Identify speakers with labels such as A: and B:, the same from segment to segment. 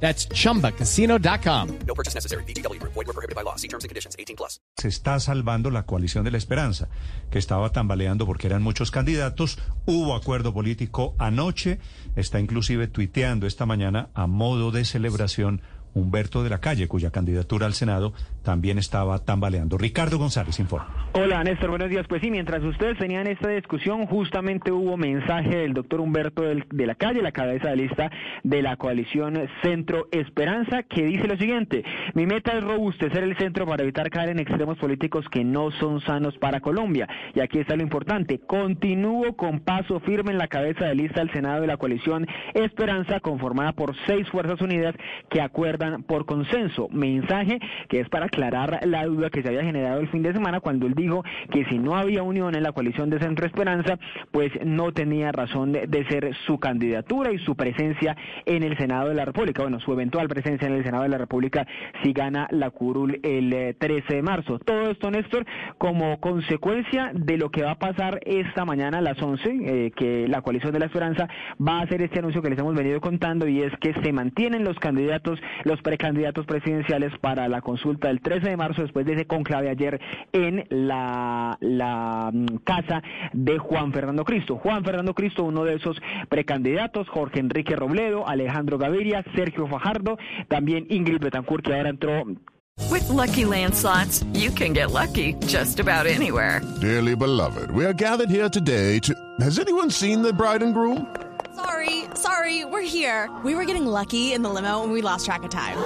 A: That's chumbacasino.com.
B: No purchase necessary. BGW. Void were prohibited by law. See terms and conditions. 18 plus.
C: se está salvando la coalición de la esperanza, que estaba tambaleando porque eran muchos candidatos. Hubo acuerdo político anoche, está inclusive tuiteando esta mañana a modo de celebración Humberto de la Calle, cuya candidatura al Senado también estaba tambaleando. Ricardo González informa.
D: Hola Néstor, buenos días. Pues sí, mientras ustedes tenían esta discusión, justamente hubo mensaje del doctor Humberto de la Calle, la cabeza de lista de la coalición Centro Esperanza, que dice lo siguiente, mi meta es robustecer el centro para evitar caer en extremos políticos que no son sanos para Colombia. Y aquí está lo importante, continúo con paso firme en la cabeza de lista del Senado de la coalición Esperanza, conformada por seis fuerzas unidas que acuerdan por consenso. Mensaje que es para aclarar la duda que se había generado el fin de semana cuando él dijo que si no había unión en la coalición de Centro Esperanza, pues no tenía razón de, ser su candidatura y su presencia en el Senado de la República. Bueno, su eventual presencia en el Senado de la República si gana la curul el eh, 13 de marzo. Todo esto, Néstor, como consecuencia de lo que va a pasar esta mañana a las 11, eh, que la coalición de la Esperanza va a hacer este anuncio que les hemos venido contando y es que se mantienen los candidatos, los precandidatos presidenciales para la consulta del 13 de marzo después de ese conclave ayer en la, la mm, casa de Juan Fernando Cristo. Juan Fernando Cristo, uno de esos precandidatos, Jorge Enrique Robledo, Alejandro Gaviria, Sergio Fajardo, también Ingrid Betancourt, que ahora entró
E: With Lucky Land slots, you can get lucky just about anywhere.
F: Dearly beloved, we are gathered here today to. Has anyone seen the bride and groom?
G: Sorry, sorry, we're here. We were getting lucky in the limo and we lost track of time.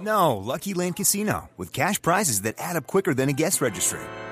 H: No, Lucky Land Casino, with cash prizes that add up quicker than a guest registry.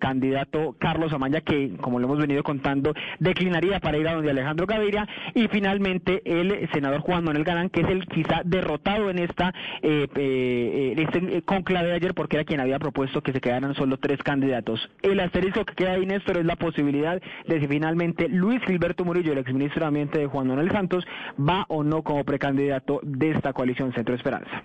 D: candidato Carlos Amaya, que, como lo hemos venido contando, declinaría para ir a donde Alejandro Gaviria. Y finalmente el senador Juan Manuel Galán, que es el quizá derrotado en esta eh, eh, este conclave de ayer, porque era quien había propuesto que se quedaran solo tres candidatos. El asterisco que queda ahí, Néstor, es la posibilidad de si finalmente Luis Gilberto Murillo, el exministro de Ambiente de Juan Manuel Santos, va o no como precandidato de esta coalición Centro Esperanza.